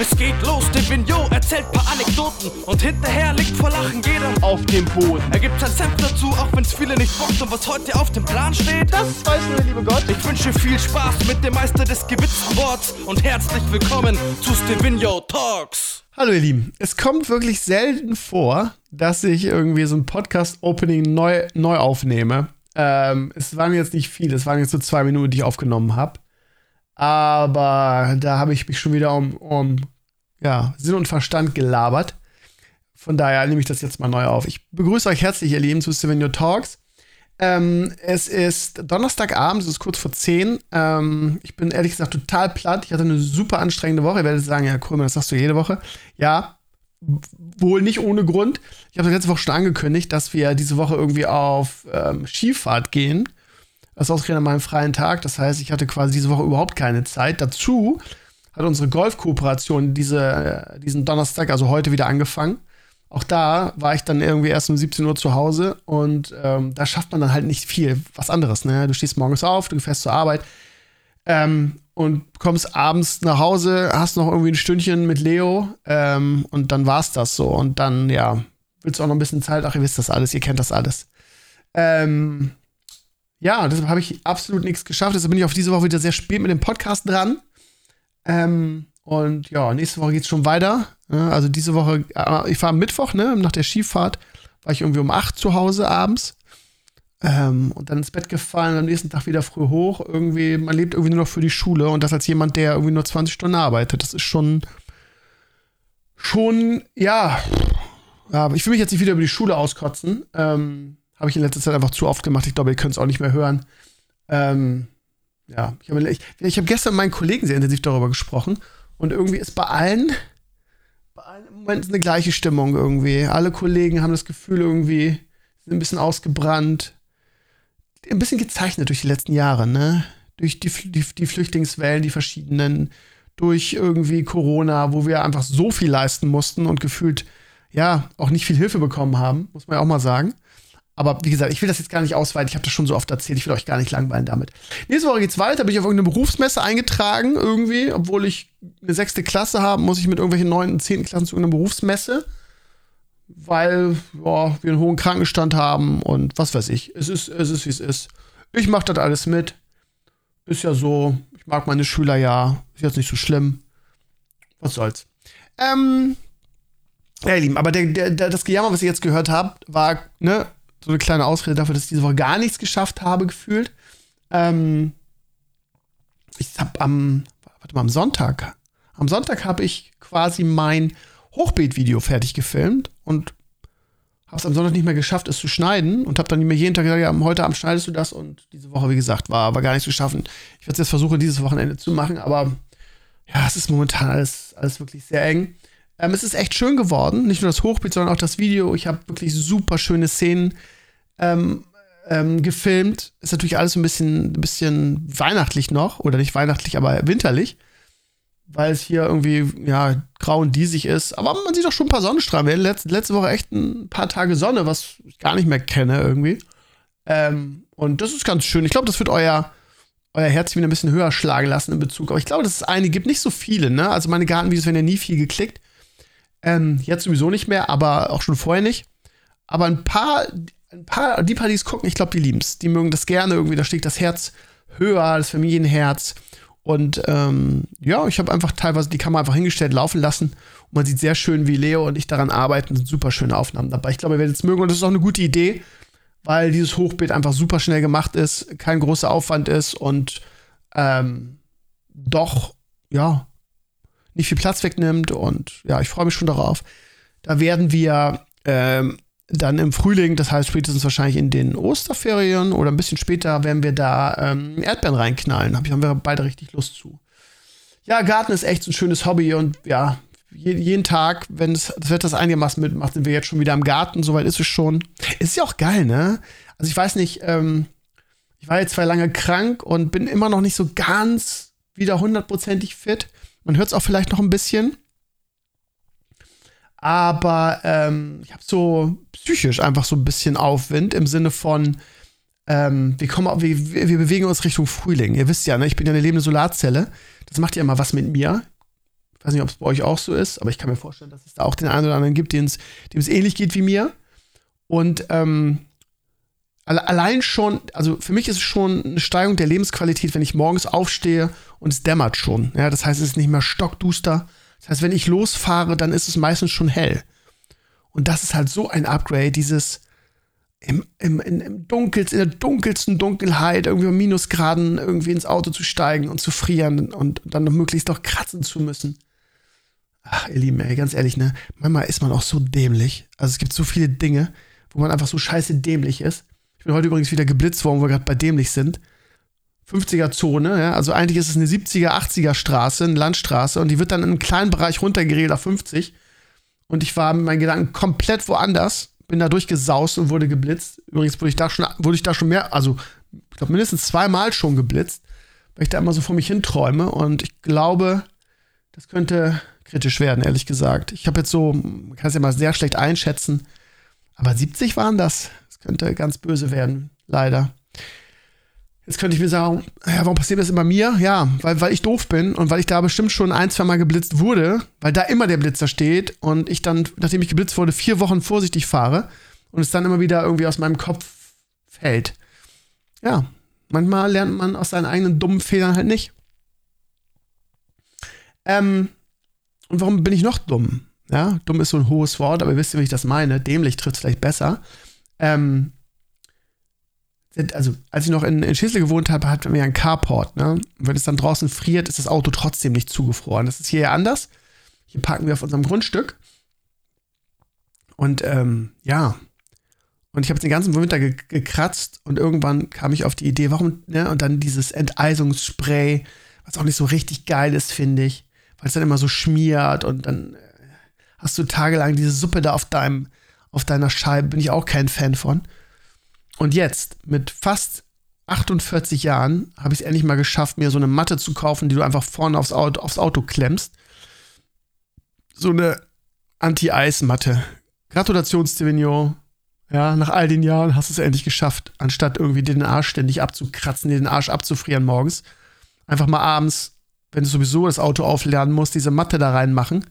Es geht los, der Vignot erzählt paar Anekdoten und hinterher liegt vor Lachen jeder auf dem Boden. Er gibt sein Senf dazu, auch wenn's viele nicht bockt und was heute auf dem Plan steht, das weiß nur der liebe Gott. Ich wünsche viel Spaß mit dem Meister des gewitzten Worts und herzlich willkommen zu Stevino Talks. Hallo ihr Lieben, es kommt wirklich selten vor, dass ich irgendwie so ein Podcast-Opening neu, neu aufnehme. Ähm, es waren jetzt nicht viele, es waren jetzt so zwei Minuten, die ich aufgenommen habe. Aber da habe ich mich schon wieder um, um ja, Sinn und Verstand gelabert. Von daher nehme ich das jetzt mal neu auf. Ich begrüße euch herzlich, ihr Lieben, zu Stevenio Talks. Ähm, es ist Donnerstagabend, es ist kurz vor 10. Ähm, ich bin ehrlich gesagt total platt. Ich hatte eine super anstrengende Woche. Ihr werdet sagen, ja, cool, das sagst du jede Woche. Ja, wohl nicht ohne Grund. Ich habe letzte Woche schon angekündigt, dass wir diese Woche irgendwie auf ähm, Skifahrt gehen. Das ausgerechnet an meinem freien Tag. Das heißt, ich hatte quasi diese Woche überhaupt keine Zeit. Dazu hat unsere Golfkooperation diese, äh, diesen Donnerstag, also heute, wieder angefangen. Auch da war ich dann irgendwie erst um 17 Uhr zu Hause und ähm, da schafft man dann halt nicht viel was anderes. Ne? Du stehst morgens auf, du fährst zur Arbeit ähm, und kommst abends nach Hause, hast noch irgendwie ein Stündchen mit Leo ähm, und dann war's das so. Und dann, ja, willst du auch noch ein bisschen Zeit, ach, ihr wisst das alles, ihr kennt das alles. Ähm, ja, deshalb habe ich absolut nichts geschafft. Deshalb bin ich auf diese Woche wieder sehr spät mit dem Podcast dran. Ähm, und ja, nächste Woche geht es schon weiter. Also diese Woche, äh, ich war am Mittwoch, ne, nach der Skifahrt, war ich irgendwie um 8 zu Hause abends. Ähm, und dann ins Bett gefallen, am nächsten Tag wieder früh hoch. Irgendwie, man lebt irgendwie nur noch für die Schule und das als jemand, der irgendwie nur 20 Stunden arbeitet. Das ist schon, schon, ja. ja ich will mich jetzt nicht wieder über die Schule auskotzen. Ähm, habe ich in letzter Zeit einfach zu oft gemacht. Ich glaube, ihr könnt es auch nicht mehr hören. Ähm, ja, ich habe hab gestern mit meinen Kollegen sehr intensiv darüber gesprochen. Und irgendwie ist bei allen, bei allen im Moment eine gleiche Stimmung irgendwie. Alle Kollegen haben das Gefühl, irgendwie sind ein bisschen ausgebrannt. Ein bisschen gezeichnet durch die letzten Jahre, ne? Durch die, die, die Flüchtlingswellen, die verschiedenen, durch irgendwie Corona, wo wir einfach so viel leisten mussten und gefühlt, ja, auch nicht viel Hilfe bekommen haben, muss man ja auch mal sagen. Aber wie gesagt, ich will das jetzt gar nicht ausweiten. Ich habe das schon so oft erzählt. Ich will euch gar nicht langweilen damit. Nächste Woche geht's weiter. Bin ich auf irgendeine Berufsmesse eingetragen irgendwie. Obwohl ich eine sechste Klasse habe, muss ich mit irgendwelchen neunten, zehnten Klassen zu irgendeiner Berufsmesse. Weil ja, wir einen hohen Krankenstand haben und was weiß ich. Es ist, es ist, wie es ist. Ich mache das alles mit. Ist ja so. Ich mag meine Schüler ja. Ist jetzt nicht so schlimm. Was soll's. Ähm, ja, ihr Lieben, aber der, der, das Gejammer, was ihr jetzt gehört habt, war, ne, so eine kleine Ausrede dafür, dass ich diese Woche gar nichts geschafft habe, gefühlt. Ähm, ich habe am, warte mal, am Sonntag, am Sonntag habe ich quasi mein Hochbeet-Video fertig gefilmt und habe es am Sonntag nicht mehr geschafft, es zu schneiden und habe dann nicht mehr jeden Tag gesagt, ja, heute Abend schneidest du das und diese Woche, wie gesagt, war aber gar nicht zu schaffen. Ich werde es jetzt versuchen, dieses Wochenende zu machen, aber ja, es ist momentan alles, alles wirklich sehr eng. Ähm, es ist echt schön geworden. Nicht nur das Hochbild, sondern auch das Video. Ich habe wirklich super schöne Szenen ähm, ähm, gefilmt. Ist natürlich alles ein bisschen, ein bisschen weihnachtlich noch. Oder nicht weihnachtlich, aber winterlich. Weil es hier irgendwie, ja, grau und diesig ist. Aber man sieht auch schon ein paar Sonnenstrahlen. Wir hatten letzte, Woche echt ein paar Tage Sonne, was ich gar nicht mehr kenne irgendwie. Ähm, und das ist ganz schön. Ich glaube, das wird euer, euer Herz wieder ein bisschen höher schlagen lassen in Bezug. Aber ich glaube, dass es einige gibt, nicht so viele, ne? Also meine Gartenvideos werden ja nie viel geklickt. Ähm, jetzt sowieso nicht mehr, aber auch schon vorher nicht. Aber ein paar, ein paar, die paar, die es gucken, ich glaube, die lieben es. Die mögen das gerne irgendwie, da schlägt das Herz höher, das Familienherz. Und ähm, ja, ich habe einfach teilweise die Kamera einfach hingestellt, laufen lassen. Und man sieht sehr schön, wie Leo und ich daran arbeiten. sind super schöne Aufnahmen dabei. Ich glaube, ihr werdet es mögen und das ist auch eine gute Idee, weil dieses Hochbild einfach super schnell gemacht ist, kein großer Aufwand ist und ähm, doch, ja, nicht viel Platz wegnimmt. Und ja, ich freue mich schon darauf. Da werden wir ähm, dann im Frühling, das heißt spätestens wahrscheinlich in den Osterferien oder ein bisschen später, werden wir da ähm, Erdbeeren reinknallen. Hab ich, haben wir beide richtig Lust zu. Ja, Garten ist echt so ein schönes Hobby und ja, jeden Tag, wenn das, das Wetter das einigermaßen mitmacht, sind wir jetzt schon wieder im Garten. Soweit ist es schon. Ist ja auch geil, ne? Also ich weiß nicht, ähm, ich war jetzt zwei lange krank und bin immer noch nicht so ganz wieder hundertprozentig fit. Man hört es auch vielleicht noch ein bisschen. Aber ähm, ich habe so psychisch einfach so ein bisschen Aufwind im Sinne von, ähm, wir, kommen, wir, wir bewegen uns Richtung Frühling. Ihr wisst ja, ne, ich bin ja eine lebende Solarzelle. Das macht ja immer was mit mir. Ich weiß nicht, ob es bei euch auch so ist, aber ich kann mir vorstellen, dass es da auch den einen oder anderen gibt, dem es ähnlich geht wie mir. Und ähm, allein schon, also für mich ist es schon eine Steigerung der Lebensqualität, wenn ich morgens aufstehe und es dämmert schon. Ja, das heißt, es ist nicht mehr stockduster. Das heißt, wenn ich losfahre, dann ist es meistens schon hell. Und das ist halt so ein Upgrade, dieses im, im, in, im dunkelsten, in der dunkelsten Dunkelheit, irgendwie um Minusgraden irgendwie ins Auto zu steigen und zu frieren und dann möglichst noch kratzen zu müssen. Ach, ihr Lieben, ey, ganz ehrlich, ne? Manchmal ist man auch so dämlich. Also es gibt so viele Dinge, wo man einfach so scheiße dämlich ist. Ich bin heute übrigens wieder geblitzt worden, wo wir gerade bei dämlich sind. 50er Zone, ja, also eigentlich ist es eine 70er, 80er Straße, eine Landstraße und die wird dann in einem kleinen Bereich runtergeregelt auf 50. Und ich war mit meinen Gedanken komplett woanders, bin da durchgesaust und wurde geblitzt. Übrigens wurde ich da schon, wurde ich da schon mehr, also ich glaube mindestens zweimal schon geblitzt, weil ich da immer so vor mich hinträume und ich glaube, das könnte kritisch werden, ehrlich gesagt. Ich habe jetzt so, man kann es ja mal sehr schlecht einschätzen, aber 70 waren das. Könnte ganz böse werden, leider. Jetzt könnte ich mir sagen, ja, warum passiert das immer mir? Ja, weil, weil ich doof bin und weil ich da bestimmt schon ein, zwei Mal geblitzt wurde, weil da immer der Blitzer steht und ich dann, nachdem ich geblitzt wurde, vier Wochen vorsichtig fahre und es dann immer wieder irgendwie aus meinem Kopf fällt. Ja, manchmal lernt man aus seinen eigenen dummen Fehlern halt nicht. Ähm, und warum bin ich noch dumm? Ja, dumm ist so ein hohes Wort, aber ihr wisst ja, wie ich das meine. Dämlich trifft es vielleicht besser. Ähm, also als ich noch in, in Schissel gewohnt habe, hatten wir einen Carport. Ne? Wenn es dann draußen friert, ist das Auto trotzdem nicht zugefroren. Das ist hier ja anders. Hier parken wir auf unserem Grundstück. Und ähm, ja, und ich habe den ganzen Winter ge gekratzt und irgendwann kam ich auf die Idee, warum, ne? Und dann dieses Enteisungsspray, was auch nicht so richtig geil ist, finde ich, weil es dann immer so schmiert und dann äh, hast du tagelang diese Suppe da auf deinem, auf deiner Scheibe, bin ich auch kein Fan von. Und jetzt, mit fast 48 Jahren, habe ich es endlich mal geschafft, mir so eine Matte zu kaufen, die du einfach vorne aufs Auto, aufs Auto klemmst. So eine Anti-Eis-Matte. Gratulation, Stevino. Ja, nach all den Jahren hast du es endlich geschafft, anstatt irgendwie den Arsch ständig abzukratzen, den Arsch abzufrieren morgens. Einfach mal abends, wenn du sowieso das Auto aufladen musst, diese Matte da reinmachen.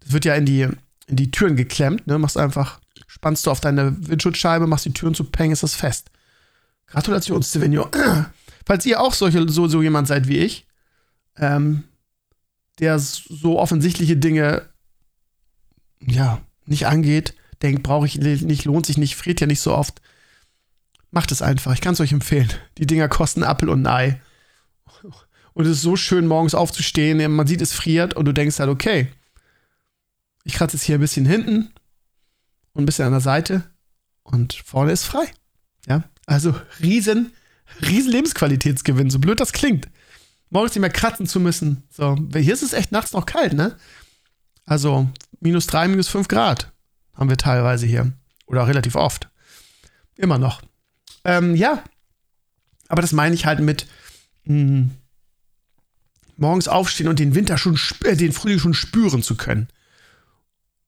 Das wird ja in die, in die Türen geklemmt, ne? Machst einfach spannst du auf deine Windschutzscheibe, machst die Türen zu, peng, ist das fest. Gratulation, Stevenio. Falls ihr auch solche, so, so jemand seid wie ich, ähm, der so offensichtliche Dinge, ja, nicht angeht, denkt, brauche ich nicht, lohnt sich nicht, friert ja nicht so oft. Macht es einfach. Ich kann es euch empfehlen. Die Dinger kosten Apfel und ein Ei. Und es ist so schön, morgens aufzustehen. Man sieht, es friert und du denkst halt, okay, ich kratze jetzt hier ein bisschen hinten, und ein bisschen an der Seite und vorne ist frei. Ja, also riesen, riesen Lebensqualitätsgewinn, so blöd das klingt. Morgens nicht mehr kratzen zu müssen. So, hier ist es echt nachts noch kalt, ne? Also minus drei, minus fünf Grad haben wir teilweise hier. Oder relativ oft. Immer noch. Ähm, ja. Aber das meine ich halt mit mh, hm, morgens aufstehen und den Winter schon, äh, den Frühling schon spüren zu können.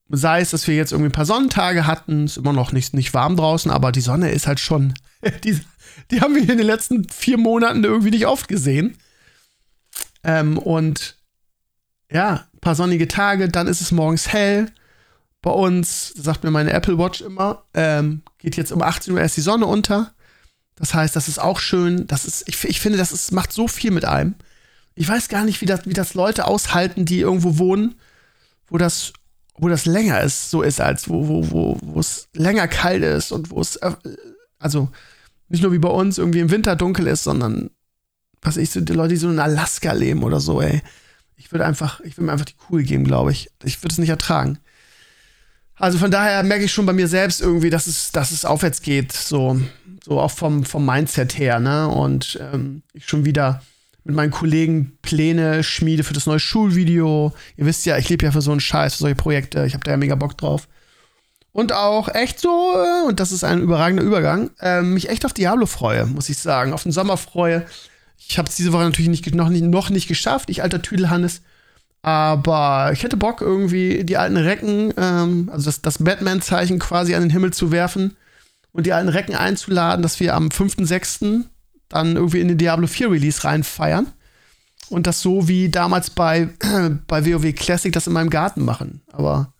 Sei es, dass wir jetzt irgendwie ein paar Sonnentage hatten, ist immer noch nicht, nicht warm draußen, aber die Sonne ist halt schon, die, die haben wir in den letzten vier Monaten irgendwie nicht oft gesehen. Ähm, und ja, ein paar sonnige Tage, dann ist es morgens hell. Bei uns, sagt mir meine Apple Watch immer, ähm, geht jetzt um 18 Uhr erst die Sonne unter. Das heißt, das ist auch schön. Das ist, ich, ich finde, das ist, macht so viel mit einem. Ich weiß gar nicht, wie das, wie das Leute aushalten, die irgendwo wohnen, wo das wo das länger ist, so ist, als wo, wo, wo, wo es länger kalt ist und wo es, äh, also nicht nur wie bei uns irgendwie im Winter dunkel ist, sondern was ich so, die Leute, die so in Alaska leben oder so, ey. Ich würde einfach, ich würde mir einfach die Kugel geben, glaube ich. Ich würde es nicht ertragen. Also von daher merke ich schon bei mir selbst irgendwie, dass es, dass es aufwärts geht, so, so auch vom, vom Mindset her, ne? Und ähm, ich schon wieder mit meinen Kollegen Pläne schmiede für das neue Schulvideo. Ihr wisst ja, ich lebe ja für so einen Scheiß, für solche Projekte. Ich habe da ja mega Bock drauf. Und auch echt so, äh, und das ist ein überragender Übergang, äh, mich echt auf Diablo freue, muss ich sagen. Auf den Sommer freue. Ich habe es diese Woche natürlich nicht, noch, nicht, noch nicht geschafft, ich alter Tüdelhannes. Aber ich hätte Bock, irgendwie die alten Recken, ähm, also das, das Batman-Zeichen quasi an den Himmel zu werfen und die alten Recken einzuladen, dass wir am 5.6 dann irgendwie in den Diablo 4 Release reinfeiern. und das so wie damals bei, bei WoW Classic das in meinem Garten machen. Aber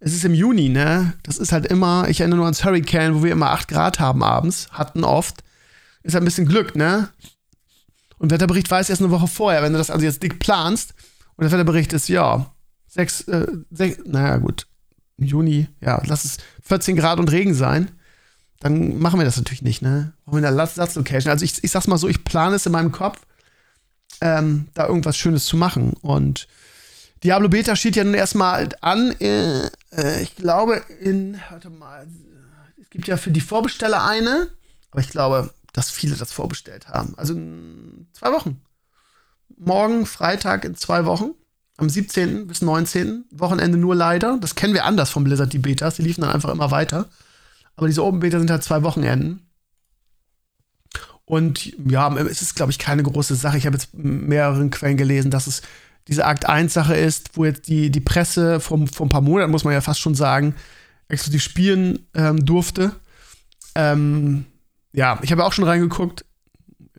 es ist im Juni, ne? Das ist halt immer, ich erinnere nur ans Hurricane, wo wir immer 8 Grad haben abends, hatten oft. Ist halt ein bisschen Glück, ne? Und Wetterbericht weiß erst eine Woche vorher, wenn du das also jetzt dick planst und der Wetterbericht ist, ja, 6, äh, 6 naja, gut, Juni, ja, lass es 14 Grad und Regen sein, dann machen wir das natürlich nicht, ne? Brauchen wir eine Satzlocation. Also ich, ich sag's mal so, ich plane es in meinem Kopf, ähm, da irgendwas Schönes zu machen. Und Diablo Beta steht ja nun erstmal an, äh, äh, ich glaube in, warte mal, es gibt ja für die Vorbesteller eine, aber ich glaube, dass viele das vorbestellt haben. Also in zwei Wochen. Morgen, Freitag in zwei Wochen. Am 17. bis 19. Wochenende nur leider. Das kennen wir anders von Blizzard, die Betas. Die liefen dann einfach immer weiter. Aber diese Open Beta sind halt zwei Wochenenden. Und ja, es ist, glaube ich, keine große Sache. Ich habe jetzt mehreren Quellen gelesen, dass es diese Akt 1-Sache ist, wo jetzt die, die Presse vor, ein paar Monaten, muss man ja fast schon sagen, exklusiv spielen ähm, durfte. Ähm, ja, ich habe auch schon reingeguckt.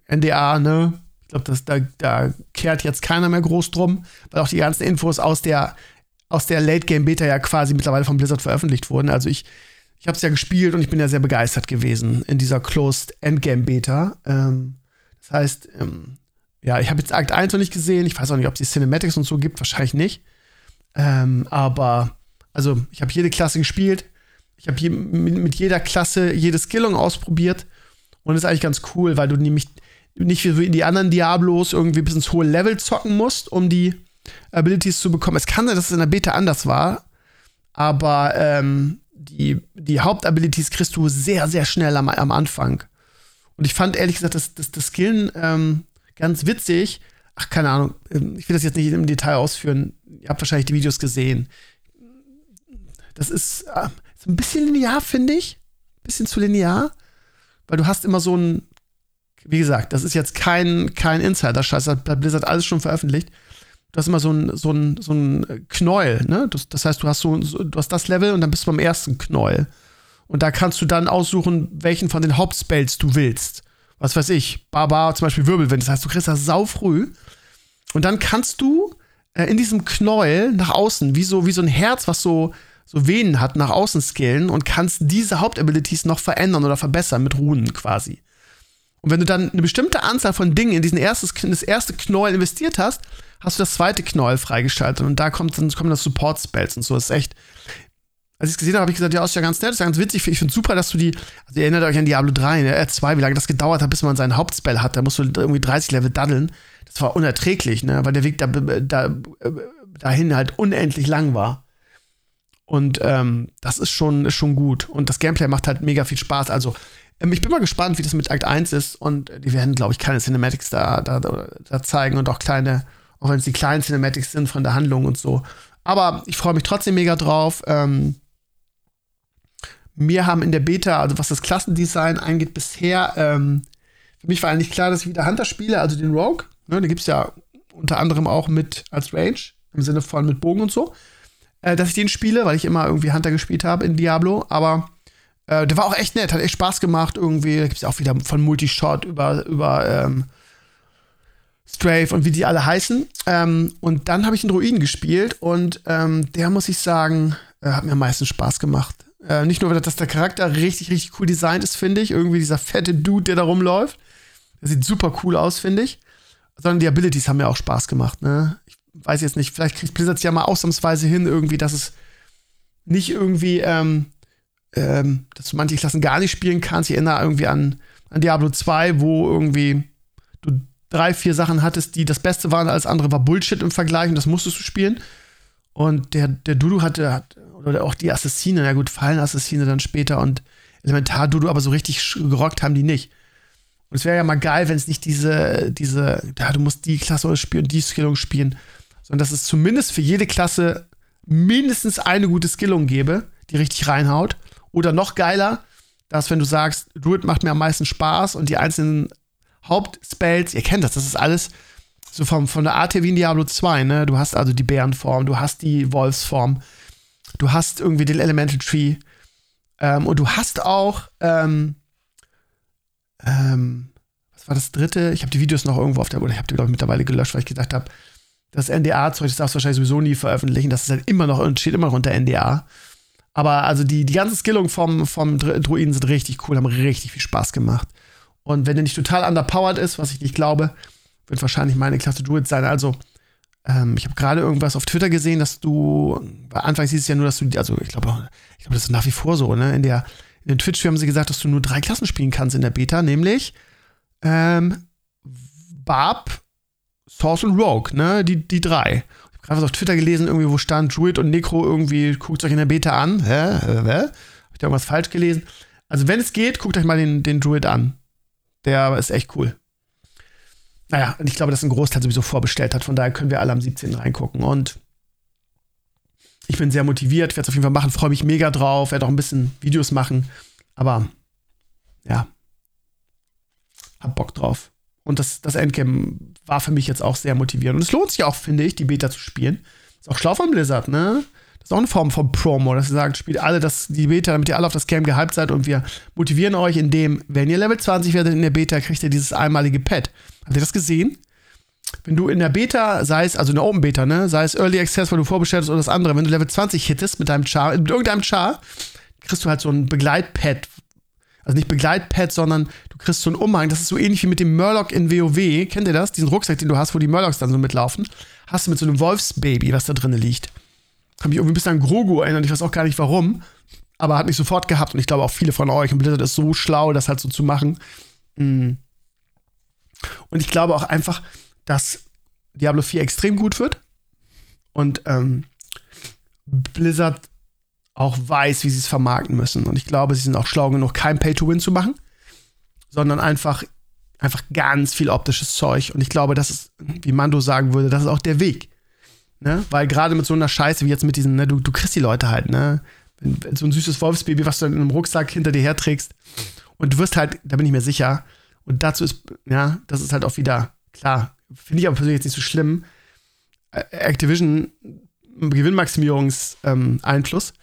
NDA, ne? Ich glaube, da, da kehrt jetzt keiner mehr groß drum, weil auch die ganzen Infos aus der, aus der Late Game Beta ja quasi mittlerweile von Blizzard veröffentlicht wurden. Also ich, ich habe es ja gespielt und ich bin ja sehr begeistert gewesen in dieser Closed Endgame Beta. Ähm, das heißt, ähm, ja, ich habe jetzt Akt 1 noch nicht gesehen. Ich weiß auch nicht, ob es die Cinematics und so gibt. Wahrscheinlich nicht. Ähm, aber, also, ich habe jede Klasse gespielt. Ich habe je, mit, mit, jeder Klasse jede Skillung ausprobiert. Und das ist eigentlich ganz cool, weil du nämlich nicht wie in die anderen Diablos irgendwie bis ins hohe Level zocken musst, um die Abilities zu bekommen. Es kann sein, dass es in der Beta anders war. Aber ähm, die, die Hauptabilities kriegst du sehr, sehr schnell am, am Anfang. Und ich fand ehrlich gesagt, das, das, das Skillen ähm, ganz witzig. Ach, keine Ahnung, ähm, ich will das jetzt nicht im Detail ausführen. Ihr habt wahrscheinlich die Videos gesehen. Das ist, äh, ist ein bisschen linear, finde ich. Ein bisschen zu linear. Weil du hast immer so ein, wie gesagt, das ist jetzt kein, kein Insider-Scheiß, das hat Blizzard alles schon veröffentlicht du hast immer so ein, so ein, so ein Knäuel, ne? Das, das heißt, du hast so, so, du hast das Level und dann bist du beim ersten Knäuel. Und da kannst du dann aussuchen, welchen von den Hauptspells du willst. Was weiß ich, Barbar zum Beispiel Wirbelwind. Das heißt, du kriegst das sau früh. Und dann kannst du äh, in diesem Knäuel nach außen, wie so, wie so ein Herz, was so, so Venen hat, nach außen skillen und kannst diese Hauptabilities noch verändern oder verbessern mit Runen quasi. Und wenn du dann eine bestimmte Anzahl von Dingen in diesen erstes, das erste Knäuel investiert hast, hast du das zweite Knäuel freigeschaltet und da kommt dann, kommen das Support-Spells und so. Das ist echt. Als ich es gesehen habe, habe ich gesagt, ja, ist ja ganz nett, ist ja ganz witzig. Ich finde super, dass du die. Also ihr erinnert euch an Diablo 3, ne, äh, 2, wie lange das gedauert hat, bis man seinen Hauptspell hat. Da musst du irgendwie 30 Level daddeln. Das war unerträglich, ne, weil der Weg da, da, dahin halt unendlich lang war. Und ähm, das ist schon, ist schon gut. Und das Gameplay macht halt mega viel Spaß. Also, ähm, ich bin mal gespannt, wie das mit Akt 1 ist. Und die werden, glaube ich, keine Cinematics da, da, da, zeigen und auch kleine, auch wenn es die kleinen Cinematics sind von der Handlung und so. Aber ich freue mich trotzdem mega drauf. Ähm, mir haben in der Beta, also was das Klassendesign angeht, bisher, ähm, für mich war eigentlich klar, dass ich wieder Hunter spiele, also den Rogue. Ne, den gibt es ja unter anderem auch mit als Range, im Sinne von mit Bogen und so. Äh, dass ich den spiele, weil ich immer irgendwie Hunter gespielt habe in Diablo. Aber äh, der war auch echt nett, hat echt Spaß gemacht irgendwie. Da gibt es auch wieder von Multishot über, über ähm, Strafe und wie die alle heißen. Ähm, und dann habe ich einen Druiden gespielt und ähm, der, muss ich sagen, äh, hat mir am meisten Spaß gemacht. Äh, nicht nur, dass der Charakter richtig, richtig cool designt ist, finde ich. Irgendwie dieser fette Dude, der da rumläuft. Der sieht super cool aus, finde ich. Sondern die Abilities haben mir auch Spaß gemacht, ne? Ich weiß jetzt nicht, vielleicht kriegt Blizzard ja mal ausnahmsweise hin, irgendwie, dass es nicht irgendwie ähm, ähm, dass du manche Klassen gar nicht spielen kannst. Ich erinnere irgendwie an, an Diablo 2, wo irgendwie du drei, vier Sachen hattest, die das Beste waren, als andere war Bullshit im Vergleich und das musstest du spielen. Und der, der Dudu hatte, hat, oder auch die Assassine, na gut, Fallen-Assassine dann später und Elementar-Dudu, aber so richtig gerockt haben die nicht. Und es wäre ja mal geil, wenn es nicht diese, diese, ja, du musst die Klasse spielen, die Skillung spielen, sondern dass es zumindest für jede Klasse mindestens eine gute Skillung gäbe, die richtig reinhaut. Oder noch geiler, dass wenn du sagst, Druid macht mir am meisten Spaß und die einzelnen Hauptspells, ihr kennt das, das ist alles so vom, von der Art her wie in Diablo 2, ne? Du hast also die Bärenform, du hast die Wolfsform, du hast irgendwie den Elemental Tree ähm, und du hast auch, ähm, ähm, was war das dritte. Ich habe die Videos noch irgendwo auf der, oder ich habe die, glaube ich, mittlerweile gelöscht, weil ich gedacht habe, das NDA-Zeug, das darfst du wahrscheinlich sowieso nie veröffentlichen. Das ist halt immer noch, steht immer noch unter NDA. Aber also die, die ganze Skillung vom, vom Druiden sind richtig cool, haben richtig viel Spaß gemacht. Und wenn der nicht total underpowered ist, was ich nicht glaube, wird wahrscheinlich meine Klasse Druid sein. Also, ähm, ich habe gerade irgendwas auf Twitter gesehen, dass du, bei Anfang hieß es ja nur, dass du, also ich glaube, ich glaube, das ist nach wie vor so, ne? In der, in den Twitch haben sie gesagt, dass du nur drei Klassen spielen kannst in der Beta, nämlich ähm, Barb, Source und Rogue, ne? Die, die drei. Gerade was auf Twitter gelesen, irgendwie, wo stand Druid und Necro irgendwie, guckt euch in der Beta an. Hä? Hä? Hab ich da irgendwas falsch gelesen? Also, wenn es geht, guckt euch mal den, den Druid an. Der ist echt cool. Naja, und ich glaube, dass ein Großteil sowieso vorbestellt hat. Von daher können wir alle am 17. reingucken. Und ich bin sehr motiviert, werde es auf jeden Fall machen, freue mich mega drauf, werde auch ein bisschen Videos machen. Aber ja, hab Bock drauf. Und das, das Endgame war für mich jetzt auch sehr motivierend. Und es lohnt sich auch, finde ich, die Beta zu spielen. Ist auch schlau von Blizzard, ne? Das ist auch eine Form von Promo, dass sie sagen, spielt alle das, die Beta, damit ihr alle auf das Game gehypt seid und wir motivieren euch, indem, wenn ihr Level 20 werdet in der Beta, kriegt ihr dieses einmalige Pad. Habt ihr das gesehen? Wenn du in der Beta, sei es, also in der Open Beta, ne, sei es Early Access, weil du vorbestellt hast oder das andere, wenn du Level 20 hittest mit deinem Char, mit irgendeinem Char, kriegst du halt so ein Begleitpad. Also nicht Begleitpad, sondern du kriegst so einen Umhang. Das ist so ähnlich wie mit dem Murloc in WoW. Kennt ihr das? Diesen Rucksack, den du hast, wo die Murlocs dann so mitlaufen. Hast du mit so einem Wolfsbaby, was da drinnen liegt. Hab mich irgendwie ein bisschen an Grogu erinnert. Ich weiß auch gar nicht warum. Aber hat mich sofort gehabt. Und ich glaube auch viele von euch. Und Blizzard ist so schlau, das halt so zu machen. Mm. Und ich glaube auch einfach, dass Diablo 4 extrem gut wird. Und ähm, Blizzard auch weiß, wie sie es vermarkten müssen. Und ich glaube, sie sind auch schlau genug, kein Pay-to-Win zu machen, sondern einfach, einfach ganz viel optisches Zeug. Und ich glaube, das ist, wie Mando sagen würde, das ist auch der Weg. Ne? Weil gerade mit so einer Scheiße wie jetzt mit diesen, ne, du, du kriegst die Leute halt, ne? So ein süßes Wolfsbaby, was du in einem Rucksack hinter dir herträgst. Und du wirst halt, da bin ich mir sicher, und dazu ist, ja, das ist halt auch wieder, klar, finde ich aber persönlich jetzt nicht so schlimm. Activision Gewinnmaximierungseinfluss. Ähm,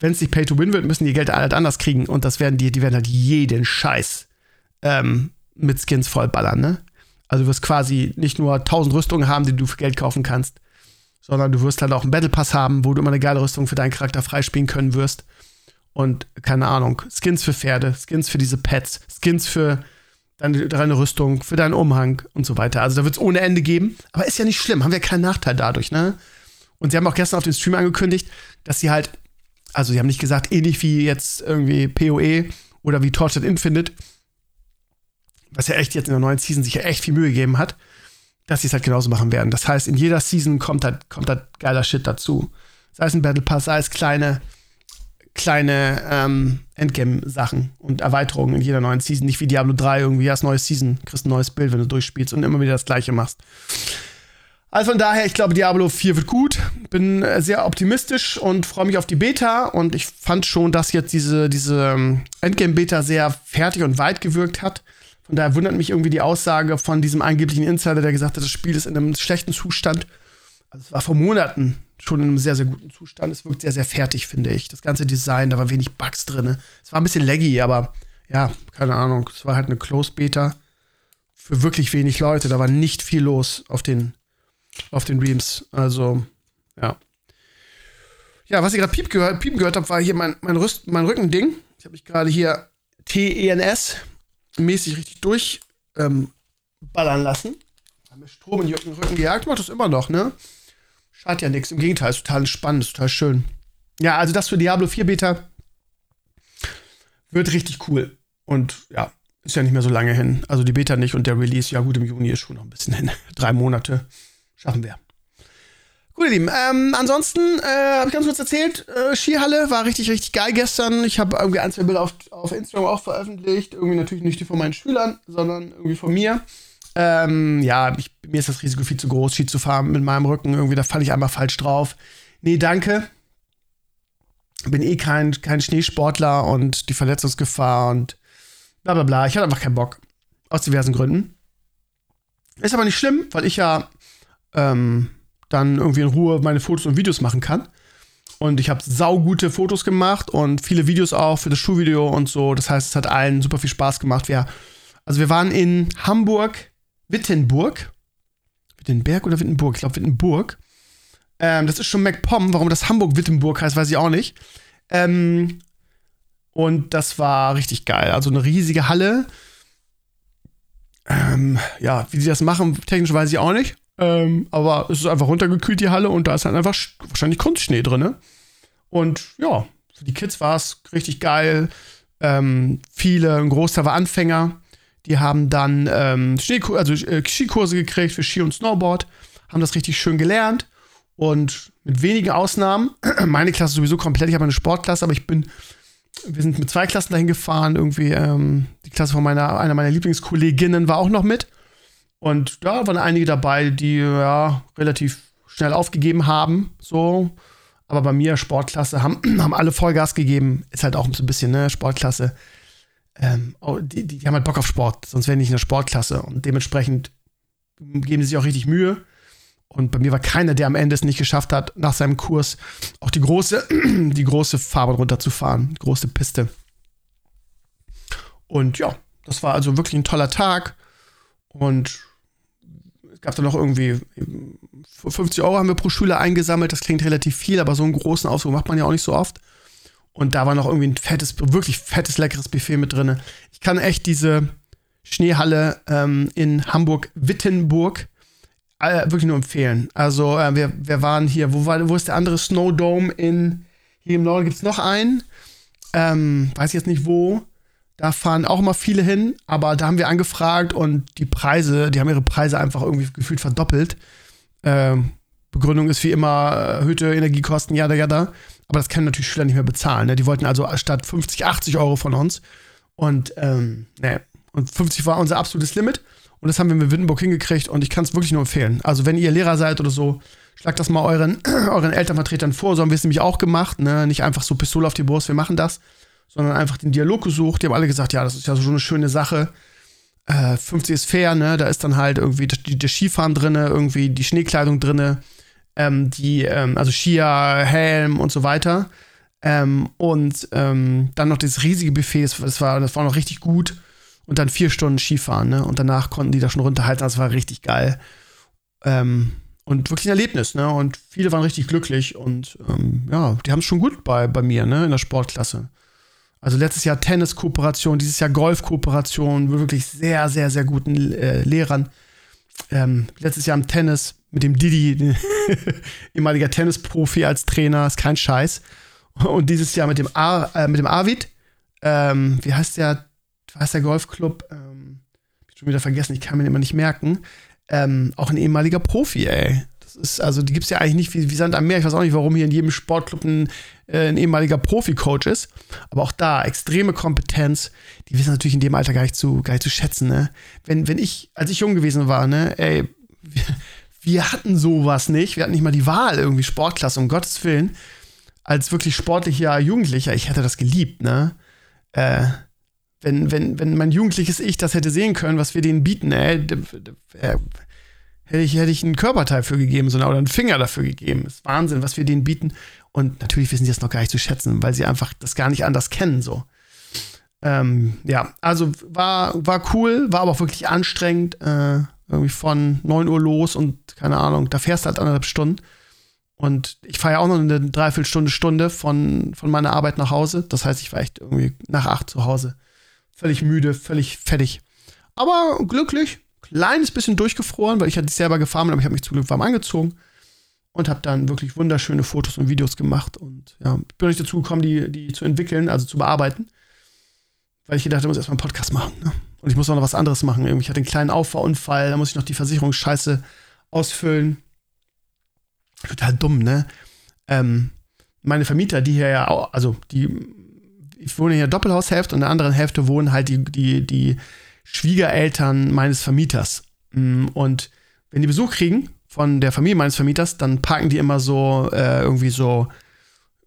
Wenn es nicht Pay to Win wird, müssen die Geld halt anders kriegen und das werden die, die werden halt jeden Scheiß ähm, mit Skins vollballern, ne? Also du wirst quasi nicht nur 1000 Rüstungen haben, die du für Geld kaufen kannst, sondern du wirst halt auch einen Battle Pass haben, wo du immer eine geile Rüstung für deinen Charakter freispielen können wirst. Und keine Ahnung, Skins für Pferde, Skins für diese Pets, Skins für deine, deine Rüstung, für deinen Umhang und so weiter. Also da wird es ohne Ende geben. Aber ist ja nicht schlimm, haben wir keinen Nachteil dadurch, ne? Und sie haben auch gestern auf dem Stream angekündigt, dass sie halt, also sie haben nicht gesagt, ähnlich wie jetzt irgendwie PoE oder wie Torchlight Infinite, was ja echt jetzt in der neuen Season sich ja echt viel Mühe gegeben hat, dass sie es halt genauso machen werden. Das heißt, in jeder Season kommt halt, kommt halt geiler Shit dazu. Sei es ein Battle Pass, sei es kleine, kleine ähm, Endgame-Sachen und Erweiterungen in jeder neuen Season. Nicht wie Diablo 3 irgendwie, hast neue Season, kriegst ein neues Bild, wenn du durchspielst und immer wieder das gleiche machst. Also von daher, ich glaube, Diablo 4 wird gut. Bin äh, sehr optimistisch und freue mich auf die Beta. Und ich fand schon, dass jetzt diese, diese ähm, Endgame-Beta sehr fertig und weit gewirkt hat. Von daher wundert mich irgendwie die Aussage von diesem angeblichen Insider, der gesagt hat, das Spiel ist in einem schlechten Zustand. Also es war vor Monaten schon in einem sehr, sehr guten Zustand. Es wirkt sehr, sehr fertig, finde ich. Das ganze Design, da war wenig Bugs drin. Es war ein bisschen laggy, aber ja, keine Ahnung. Es war halt eine Close-Beta für wirklich wenig Leute. Da war nicht viel los auf den, auf den Reams. Also, ja. Ja, was ich gerade piep gehört, piepen gehört habe, war hier mein, mein, Rüst, mein Rückending. Ich habe mich gerade hier TENS mäßig richtig durchballern ähm, lassen. Haben mir Strom in den Rücken gejagt, macht das immer noch, ne? Schadet ja nichts. Im Gegenteil, ist total spannend, ist total schön. Ja, also das für Diablo 4 Beta wird richtig cool. Und ja, ist ja nicht mehr so lange hin. Also die Beta nicht und der Release, ja gut, im Juni ist schon noch ein bisschen hin. Drei Monate schaffen wir. Gut, ihr Lieben. Ähm, ansonsten äh, habe ich ganz kurz erzählt, äh, Skihalle war richtig, richtig geil gestern. Ich habe irgendwie ein, zwei Bilder auf, auf Instagram auch veröffentlicht. Irgendwie natürlich nicht die von meinen Schülern, sondern irgendwie von mir. Ähm, ja, ich, mir ist das Risiko viel zu groß, Ski zu fahren mit meinem Rücken. Irgendwie, da falle ich einmal falsch drauf. Nee, danke. Bin eh kein, kein Schneesportler und die Verletzungsgefahr und bla bla bla. Ich hatte einfach keinen Bock. Aus diversen Gründen. Ist aber nicht schlimm, weil ich ja ähm, dann irgendwie in Ruhe meine Fotos und Videos machen kann. Und ich habe saugute Fotos gemacht und viele Videos auch für das Schulvideo und so. Das heißt, es hat allen super viel Spaß gemacht. Wir Also wir waren in Hamburg, Wittenburg. Wittenberg oder Wittenburg? Ich glaube Wittenburg. Ähm, das ist schon MacPom. Warum das Hamburg-Wittenburg heißt, weiß ich auch nicht. Ähm, und das war richtig geil. Also eine riesige Halle. Ähm, ja, wie sie das machen, technisch weiß ich auch nicht. Ähm, aber es ist einfach runtergekühlt, die Halle, und da ist halt einfach wahrscheinlich Kunstschnee drin. Ne? Und ja, für die Kids war es richtig geil. Ähm, viele, ein Großteil war Anfänger. Die haben dann ähm, also, äh, Skikurse gekriegt für Ski und Snowboard, haben das richtig schön gelernt. Und mit wenigen Ausnahmen, meine Klasse sowieso komplett, ich habe eine Sportklasse, aber ich bin, wir sind mit zwei Klassen dahin gefahren, irgendwie, ähm, die Klasse von meiner, einer meiner Lieblingskolleginnen war auch noch mit. Und da waren einige dabei, die ja relativ schnell aufgegeben haben, so. Aber bei mir, Sportklasse, haben, haben alle Vollgas gegeben. Ist halt auch so ein bisschen, ne, Sportklasse. Ähm, oh, die, die, haben halt Bock auf Sport, sonst wären die nicht in der Sportklasse. Und dementsprechend geben sie sich auch richtig Mühe. Und bei mir war keiner, der am Ende es nicht geschafft hat, nach seinem Kurs auch die große, die große Fahrbahn runterzufahren, die große Piste. Und ja, das war also wirklich ein toller Tag. Und gab dann noch irgendwie 50 Euro haben wir pro Schüler eingesammelt. Das klingt relativ viel, aber so einen großen Ausflug macht man ja auch nicht so oft. Und da war noch irgendwie ein fettes, wirklich fettes, leckeres Buffet mit drin. Ich kann echt diese Schneehalle ähm, in Hamburg-Wittenburg äh, wirklich nur empfehlen. Also, äh, wir, wir waren hier, wo, war, wo ist der andere Snowdome in, hier im Norden gibt es noch einen. Ähm, weiß ich jetzt nicht wo. Da fahren auch immer viele hin, aber da haben wir angefragt und die Preise, die haben ihre Preise einfach irgendwie gefühlt verdoppelt. Ähm, Begründung ist wie immer äh, erhöhte Energiekosten, ja, ja, da. Aber das können natürlich Schüler nicht mehr bezahlen. Ne? Die wollten also statt 50, 80 Euro von uns. Und, ähm, ne. Und 50 war unser absolutes Limit. Und das haben wir mit Wittenburg hingekriegt und ich kann es wirklich nur empfehlen. Also, wenn ihr Lehrer seid oder so, schlagt das mal euren, euren Elternvertretern vor. So haben wir es nämlich auch gemacht. Ne? Nicht einfach so Pistole auf die Brust, wir machen das, sondern einfach den Dialog gesucht. Die haben alle gesagt, ja, das ist ja so eine schöne Sache. Äh, 50 ist fair, ne? Da ist dann halt irgendwie das, das Skifahren drin, irgendwie die Schneekleidung drin, ähm, die, ähm, also Skier, Helm und so weiter. Ähm, und ähm, dann noch dieses riesige Buffet, das, war, das war noch richtig gut. Und dann vier Stunden Skifahren, ne? Und danach konnten die da schon runterhalten, das war richtig geil. Ähm, und wirklich ein Erlebnis, ne? Und viele waren richtig glücklich und ähm, ja, die haben es schon gut bei, bei mir, ne? In der Sportklasse. Also letztes Jahr Tennis-Kooperation, dieses Jahr Golf-Kooperation, wirklich sehr, sehr, sehr guten äh, Lehrern. Ähm, letztes Jahr im Tennis mit dem Didi, ehemaliger Tennisprofi als Trainer, ist kein Scheiß. Und dieses Jahr mit dem, Ar äh, mit dem Arvid, ähm, wie heißt der, wie heißt der Golfclub? Ähm, hab ich schon wieder vergessen, ich kann mir den immer nicht merken. Ähm, auch ein ehemaliger Profi, ey. Ist, also, die gibt es ja eigentlich nicht wie, wie Sand am Meer. Ich weiß auch nicht, warum hier in jedem Sportclub ein, äh, ein ehemaliger Profi-Coach ist. Aber auch da, extreme Kompetenz. Die wissen natürlich in dem Alter gar nicht zu, gar nicht zu schätzen, ne? Wenn, wenn ich, als ich jung gewesen war, ne, ey, wir hatten sowas nicht. Wir hatten nicht mal die Wahl, irgendwie Sportklasse, um Gottes Willen. Als wirklich sportlicher Jugendlicher, ich hätte das geliebt, ne? Äh, wenn, wenn, wenn mein jugendliches Ich das hätte sehen können, was wir denen bieten, ey, äh, hätte ich, hätte ich einen Körperteil für gegeben, sondern oder einen Finger dafür gegeben. Das ist Wahnsinn, was wir denen bieten. Und natürlich wissen sie das noch gar nicht zu schätzen, weil sie einfach das gar nicht anders kennen, so. Ähm, ja, also war, war cool, war aber auch wirklich anstrengend. Äh, irgendwie von 9 Uhr los und keine Ahnung, da fährst du halt anderthalb Stunden. Und ich fahre ja auch noch eine Dreiviertelstunde, Stunde von, von meiner Arbeit nach Hause. Das heißt, ich war echt irgendwie nach acht zu Hause. Völlig müde, völlig fertig. Aber glücklich, kleines bisschen durchgefroren, weil ich hatte selber gefahren aber ich habe mich zum Glück warm angezogen und habe dann wirklich wunderschöne Fotos und Videos gemacht. Und ja, bin nicht dazu gekommen, die, die zu entwickeln, also zu bearbeiten. Weil ich gedacht, ich muss erstmal einen Podcast machen. Ne? Und ich muss auch noch was anderes machen. Ich hatte einen kleinen Auffahrunfall, da muss ich noch die Versicherungsscheiße ausfüllen. Total dumm, ne? Ähm, meine Vermieter, die hier ja auch, also die, ich wohne hier Doppelhaushälfte und in der anderen Hälfte wohnen halt die, die, die Schwiegereltern meines Vermieters. Mm, und wenn die Besuch kriegen von der Familie meines Vermieters, dann parken die immer so äh, irgendwie so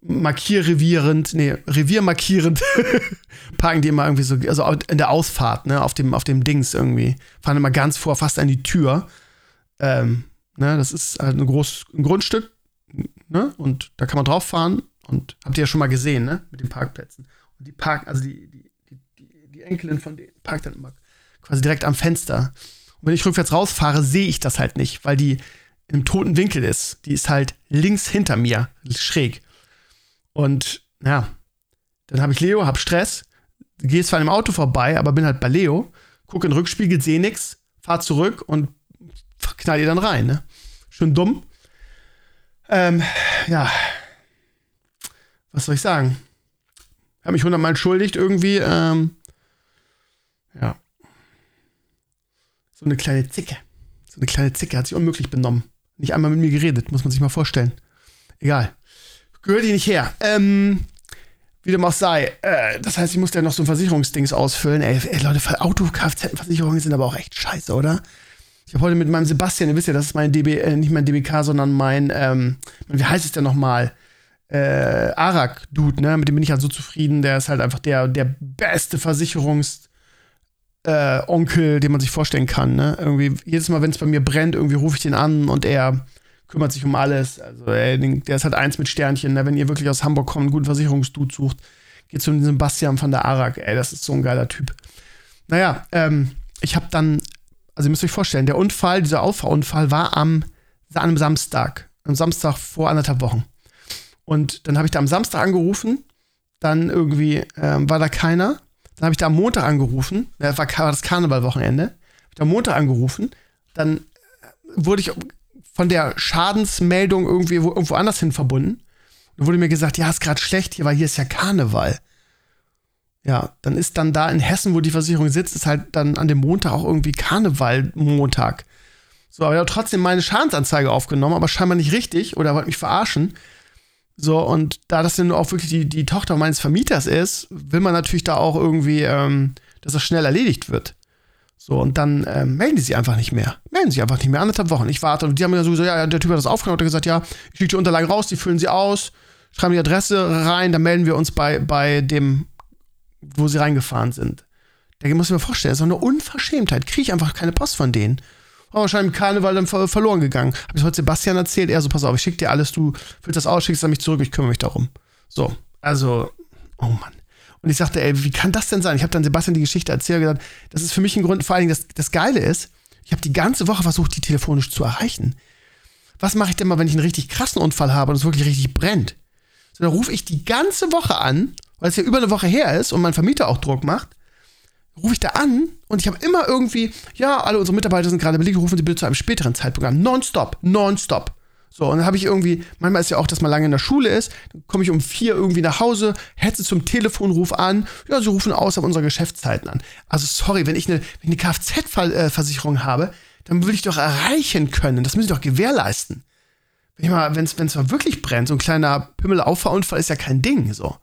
markierrevierend, nee, reviermarkierend, parken die immer irgendwie so, also in der Ausfahrt, ne, auf dem, auf dem Dings irgendwie. Fahren immer ganz vor, fast an die Tür. Ähm, ne, das ist halt ein großes ein Grundstück, ne, und da kann man drauf fahren und habt ihr ja schon mal gesehen, ne, mit den Parkplätzen. Und die parken, also die, die, die, die Enkelin von denen parkt dann immer quasi direkt am Fenster. Und wenn ich rückwärts rausfahre, sehe ich das halt nicht, weil die im toten Winkel ist. Die ist halt links hinter mir, schräg. Und ja, dann habe ich Leo, hab Stress, gehe zwar an dem Auto vorbei, aber bin halt bei Leo, gucke in den Rückspiegel, sehe nix, fahr zurück und knall ihr dann rein, ne? Schön dumm. Ähm, ja. Was soll ich sagen? Habe mich hundertmal entschuldigt irgendwie. Ähm, So eine kleine Zicke. So eine kleine Zicke hat sich unmöglich benommen. Nicht einmal mit mir geredet, muss man sich mal vorstellen. Egal. Gehört die nicht her. Ähm, wie dem auch sei. Äh, das heißt, ich musste ja noch so ein Versicherungsdings ausfüllen. Ey, ey Leute, Auto-Kfz-Versicherungen sind aber auch echt scheiße, oder? Ich habe heute mit meinem Sebastian, ihr wisst ja, das ist mein DB, äh, nicht mein DBK, sondern mein, ähm, wie heißt es denn nochmal? Äh, Arak-Dude, ne? Mit dem bin ich halt so zufrieden. Der ist halt einfach der, der beste Versicherungs- äh, Onkel, den man sich vorstellen kann. Ne? Irgendwie jedes Mal, wenn es bei mir brennt, irgendwie rufe ich den an und er kümmert sich um alles. Also ey, der ist halt eins mit Sternchen. Ne? Wenn ihr wirklich aus Hamburg kommt, einen guten Versicherungsdude sucht, geht zu diesem Bastian von der Arak. Ey, das ist so ein geiler Typ. Naja, ähm, ich habe dann, also ihr müsst euch vorstellen, der Unfall, dieser Auffahrunfall war am, an einem Samstag. Am Samstag vor anderthalb Wochen. Und dann habe ich da am Samstag angerufen, dann irgendwie ähm, war da keiner. Dann habe ich da am Montag angerufen, das war das Karnevalwochenende, habe ich da am Montag angerufen, dann wurde ich von der Schadensmeldung irgendwie irgendwo anders hin verbunden. Dann wurde mir gesagt, ja, ist gerade schlecht hier, weil hier ist ja Karneval. Ja, dann ist dann da in Hessen, wo die Versicherung sitzt, ist halt dann an dem Montag auch irgendwie Karneval-Montag. So, aber er hat trotzdem meine Schadensanzeige aufgenommen, aber scheinbar nicht richtig oder wollte mich verarschen. So, und da das dann auch wirklich die, die Tochter meines Vermieters ist, will man natürlich da auch irgendwie, ähm, dass das schnell erledigt wird. So, und dann ähm, melden die sich einfach nicht mehr. Melden sich einfach nicht mehr. Anderthalb Wochen. Ich warte. Und die haben mir so gesagt, ja, der Typ hat das aufgenommen und hat gesagt, ja, ich schicke die Unterlagen raus, die füllen sie aus, schreiben die Adresse rein, dann melden wir uns bei, bei dem, wo sie reingefahren sind. Da muss ich mir vorstellen, das ist so eine Unverschämtheit. Kriege ich einfach keine Post von denen. War wahrscheinlich im Karneval dann ver verloren gegangen. Habe ich heute Sebastian erzählt. Er so, pass auf, ich schicke dir alles, du füllst das aus, schickst es an mich zurück, ich kümmere mich darum. So, also, oh Mann. Und ich sagte, ey, wie kann das denn sein? Ich habe dann Sebastian die Geschichte erzählt und gesagt, das ist für mich ein Grund, vor allen Dingen, das, das Geile ist, ich habe die ganze Woche versucht, die telefonisch zu erreichen. Was mache ich denn mal, wenn ich einen richtig krassen Unfall habe und es wirklich richtig brennt? So, dann rufe ich die ganze Woche an, weil es ja über eine Woche her ist und mein Vermieter auch Druck macht rufe ich da an und ich habe immer irgendwie, ja, alle unsere Mitarbeiter sind gerade belegt, rufen Sie bitte zu einem späteren Zeitpunkt an. Nonstop, nonstop. So, und dann habe ich irgendwie, manchmal ist ja auch, dass man lange in der Schule ist, dann komme ich um vier irgendwie nach Hause, hetze zum Telefonruf an, ja, sie rufen aus auf unsere Geschäftszeiten an. Also sorry, wenn ich eine, wenn ich eine Kfz-Versicherung habe, dann will ich doch erreichen können. Das müssen sie doch gewährleisten. Wenn es mal wirklich brennt, so ein kleiner Pimmel-Auffahrunfall ist ja kein Ding, so.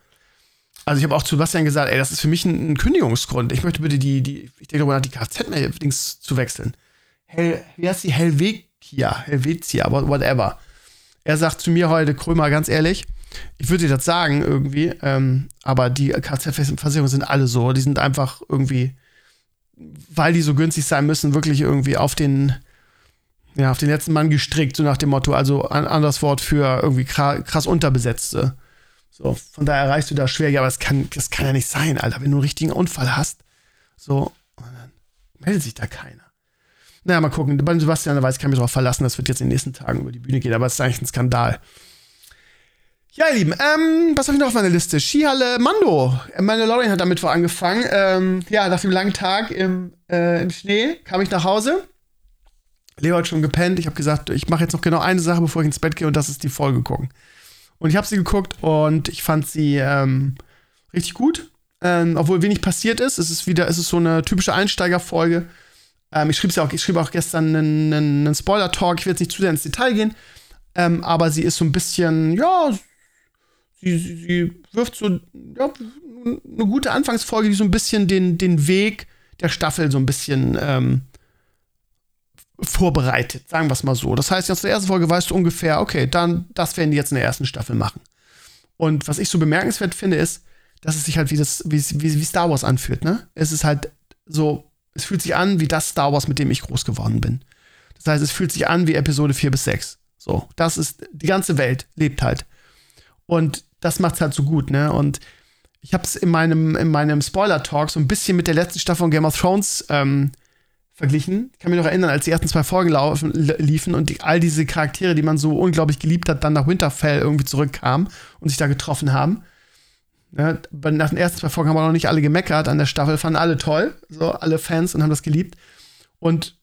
Also ich habe auch zu Bastian gesagt, ey, das ist für mich ein, Kündigungsgrund. Ich möchte bitte die, die ich denke darüber nach, die Kfz-Dings zu wechseln. Hel, wie heißt die? Helvetia, Helvetia, whatever. Er sagt zu mir heute, Krömer, ganz ehrlich, ich würde dir das sagen irgendwie, ähm, aber die Kfz-Versicherungen sind alle so. Die sind einfach irgendwie, weil die so günstig sein müssen, wirklich irgendwie auf den, ja, auf den letzten Mann gestrickt, so nach dem Motto, also ein anderes Wort für irgendwie krass unterbesetzte. So, von daher erreichst du da schwer. Ja, aber das kann, das kann ja nicht sein, Alter. Wenn du einen richtigen Unfall hast, so, dann meldet sich da keiner. Naja, mal gucken. Bei Sebastian, da weiß ich, kann mich darauf verlassen, das wird jetzt in den nächsten Tagen über die Bühne gehen, aber es ist eigentlich ein Skandal. Ja, ihr Lieben, ähm, was habe ich noch auf meiner Liste? Skihalle Mando. Meine Lauren hat damit vor angefangen. Ähm, ja, nach dem langen Tag im, äh, im Schnee kam ich nach Hause. Leo hat schon gepennt. Ich habe gesagt, ich mache jetzt noch genau eine Sache, bevor ich ins Bett gehe, und das ist die Folge gucken. Und ich habe sie geguckt und ich fand sie ähm, richtig gut. Ähm, obwohl wenig passiert ist. Es ist wieder, es ist so eine typische Einsteigerfolge. Ähm, ich schrieb ja auch, ich schrieb auch gestern einen, einen, einen Spoiler-Talk. Ich will jetzt nicht zu sehr ins Detail gehen. Ähm, aber sie ist so ein bisschen, ja, sie, sie, sie wirft so ja, eine gute Anfangsfolge, die so ein bisschen den, den Weg der Staffel so ein bisschen ähm, vorbereitet, sagen wir es mal so. Das heißt, aus der ersten Folge weißt du ungefähr, okay, dann, das werden die jetzt in der ersten Staffel machen. Und was ich so bemerkenswert finde, ist, dass es sich halt wie, das, wie, wie, wie Star Wars anfühlt, ne? Es ist halt so, es fühlt sich an wie das Star Wars, mit dem ich groß geworden bin. Das heißt, es fühlt sich an wie Episode 4 bis 6. So, das ist, die ganze Welt lebt halt. Und das macht's halt so gut, ne? Und ich habe es in meinem, in meinem Spoiler-Talk so ein bisschen mit der letzten Staffel von Game of Thrones ähm, verglichen. Ich kann mich noch erinnern, als die ersten zwei Folgen laufen, liefen und die, all diese Charaktere, die man so unglaublich geliebt hat, dann nach Winterfell irgendwie zurückkamen und sich da getroffen haben. Ja, nach den ersten zwei Folgen haben wir noch nicht alle gemeckert an der Staffel, fanden alle toll, so alle Fans und haben das geliebt. Und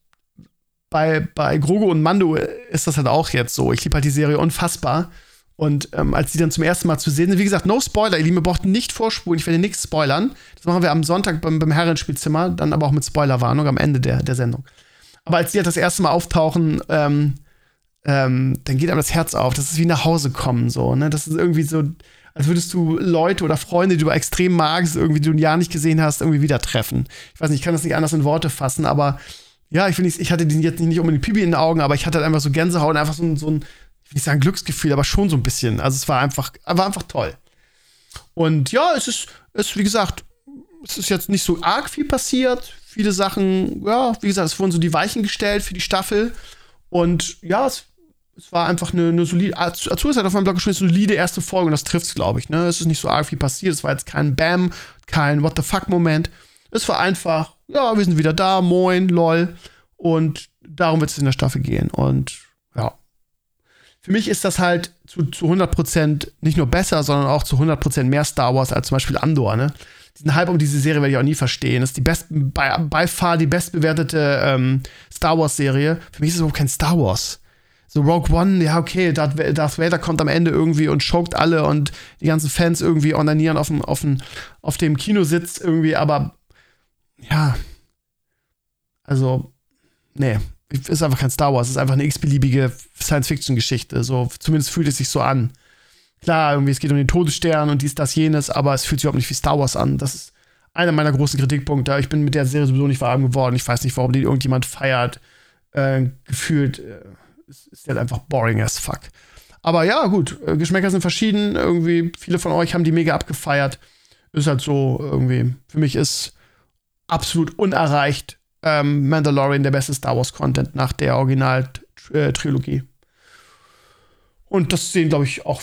bei, bei Grogu und Mando ist das halt auch jetzt so. Ich liebe halt die Serie unfassbar. Und ähm, als die dann zum ersten Mal zu sehen sind, wie gesagt, no Spoiler, ihr Lieben, ihr braucht nicht vorspulen, ich werde nichts spoilern. Das machen wir am Sonntag beim, beim Herrenspielzimmer, dann aber auch mit Spoilerwarnung am Ende der, der Sendung. Aber als die halt das erste Mal auftauchen, ähm, ähm, dann geht einem das Herz auf. Das ist wie nach Hause kommen, so, ne? Das ist irgendwie so, als würdest du Leute oder Freunde, die du extrem magst, irgendwie die du ein Jahr nicht gesehen hast, irgendwie wieder treffen. Ich weiß nicht, ich kann das nicht anders in Worte fassen, aber ja, ich finde, ich hatte den jetzt nicht unbedingt Pipi in den Augen, aber ich hatte halt einfach so Gänsehaut und einfach so, so ein, will nicht sagen Glücksgefühl, aber schon so ein bisschen. Also es war einfach, war einfach toll. Und ja, es ist, es, wie gesagt, es ist jetzt nicht so arg viel passiert. Viele Sachen, ja, wie gesagt, es wurden so die Weichen gestellt für die Staffel. Und ja, es, es war einfach eine, eine solide, Azur hat auf meinem Blog geschrieben, eine solide erste Folge und das trifft es, glaube ich. Ne? Es ist nicht so arg viel passiert. Es war jetzt kein Bam, kein What the fuck-Moment. Es war einfach, ja, wir sind wieder da, moin, lol. Und darum wird es in der Staffel gehen. Und für mich ist das halt zu, zu 100% nicht nur besser, sondern auch zu 100% mehr Star Wars als zum Beispiel Andor, ne? Diesen Hype um diese Serie werde ich auch nie verstehen. Das ist die best, bei, by far die bestbewertete ähm, Star Wars-Serie. Für mich ist es überhaupt kein Star Wars. So Rogue One, ja, okay, Darth, Darth Vader kommt am Ende irgendwie und choked alle und die ganzen Fans irgendwie onanieren auf dem, auf dem, auf dem Kinositz irgendwie, aber ja. Also, nee, ist einfach kein Star Wars, ist einfach eine x-beliebige Science-Fiction-Geschichte. So, zumindest fühlt es sich so an. Klar, irgendwie, es geht um den Todesstern und dies, das, jenes, aber es fühlt sich überhaupt nicht wie Star Wars an. Das ist einer meiner großen Kritikpunkte. Ich bin mit der Serie sowieso nicht warm geworden. Ich weiß nicht, warum die irgendjemand feiert. Äh, gefühlt äh, ist, ist halt einfach boring as fuck. Aber ja, gut, äh, Geschmäcker sind verschieden. Irgendwie, viele von euch haben die mega abgefeiert. Ist halt so, irgendwie, für mich ist absolut unerreicht ähm, Mandalorian der beste Star Wars-Content nach der Original-Trilogie. Und das sehen, glaube ich, auch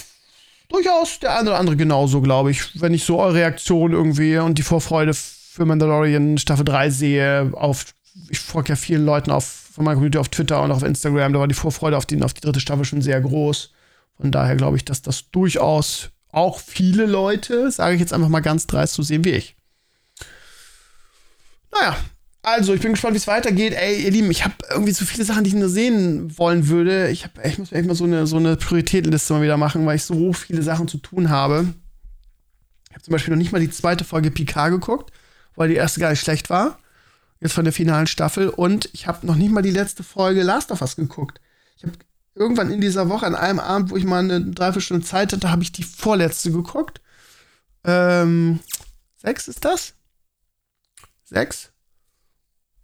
durchaus der eine oder andere genauso, glaube ich. Wenn ich so eure Reaktion irgendwie und die Vorfreude für Mandalorian Staffel 3 sehe, auf, ich folge ja vielen Leuten auf, von meiner Community auf Twitter und auf Instagram, da war die Vorfreude auf die, auf die dritte Staffel schon sehr groß. Von daher glaube ich, dass das durchaus auch viele Leute, sage ich jetzt einfach mal ganz dreist, so sehen wie ich. Naja, also, ich bin gespannt, wie es weitergeht. Ey, ihr Lieben, ich habe irgendwie so viele Sachen, die ich nur sehen wollen würde. Ich, hab, ich muss echt mal so eine, so eine Prioritätenliste mal wieder machen, weil ich so viele Sachen zu tun habe. Ich habe zum Beispiel noch nicht mal die zweite Folge Picard geguckt, weil die erste gar nicht schlecht war. Jetzt von der finalen Staffel. Und ich habe noch nicht mal die letzte Folge Last of Us geguckt. Ich habe irgendwann in dieser Woche, an einem Abend, wo ich mal eine Dreiviertelstunde Zeit hatte, habe ich die vorletzte geguckt. Ähm, sechs ist das? Sechs?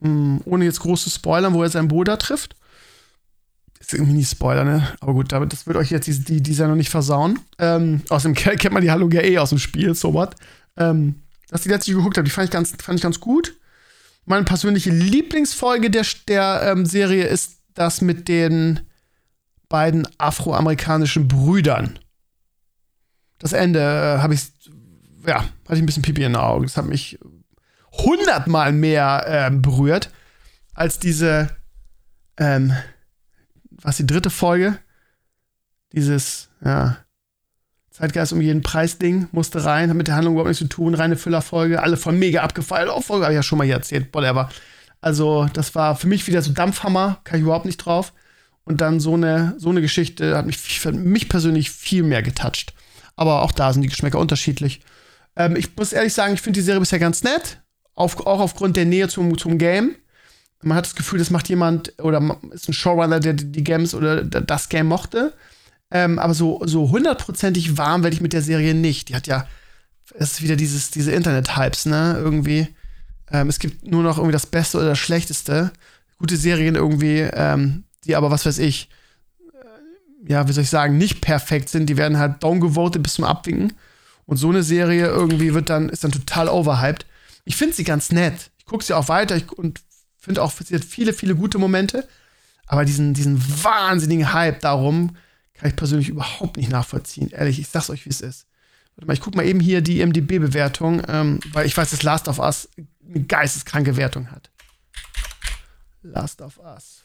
Hm, ohne jetzt große Spoilern, wo er seinen Bruder trifft. Ist irgendwie nicht Spoiler, ne? Aber gut, damit, das wird euch jetzt die, die, die Sendung nicht versauen. Ähm, außerdem kennt man die Halunga eh aus dem Spiel, so was. Ähm, dass die letzte geguckt habe, die fand ich ganz, fand ich ganz gut. Meine persönliche Lieblingsfolge der, der ähm, Serie ist das mit den beiden afroamerikanischen Brüdern. Das Ende äh, habe ich, ja, hatte ich ein bisschen Pipi in den Augen. Das hat mich hundertmal mehr ähm, berührt als diese, ähm, was die dritte Folge, dieses, ja, Zeitgeist um jeden Preis-Ding, musste rein, hat mit der Handlung überhaupt nichts zu tun, reine Füllerfolge, alle von mega abgefeiert, auch Folge habe ich ja schon mal hier erzählt, whatever. Also, das war für mich wieder so Dampfhammer, kann ich überhaupt nicht drauf. Und dann so eine, so eine Geschichte hat mich, mich persönlich viel mehr getoucht. Aber auch da sind die Geschmäcker unterschiedlich. Ähm, ich muss ehrlich sagen, ich finde die Serie bisher ganz nett auf, auch aufgrund der Nähe zum, zum Game. Man hat das Gefühl, das macht jemand oder ist ein Showrunner, der die Games oder das Game mochte. Ähm, aber so, so hundertprozentig warm werde ich mit der Serie nicht. Die hat ja, es ist wieder dieses, diese Internet-Hypes, ne? Irgendwie. Ähm, es gibt nur noch irgendwie das Beste oder das Schlechteste. Gute Serien irgendwie, ähm, die aber, was weiß ich, äh, ja, wie soll ich sagen, nicht perfekt sind. Die werden halt downgevotet bis zum Abwinken. Und so eine Serie irgendwie wird dann, ist dann total overhyped. Ich finde sie ganz nett. Ich gucke sie auch weiter ich, und finde auch, sie hat viele, viele gute Momente. Aber diesen, diesen wahnsinnigen Hype darum kann ich persönlich überhaupt nicht nachvollziehen. Ehrlich, ich sag's euch, wie es ist. Warte mal, ich guck mal eben hier die MDB-Bewertung, ähm, weil ich weiß, dass Last of Us eine geisteskranke Wertung hat. Last of Us.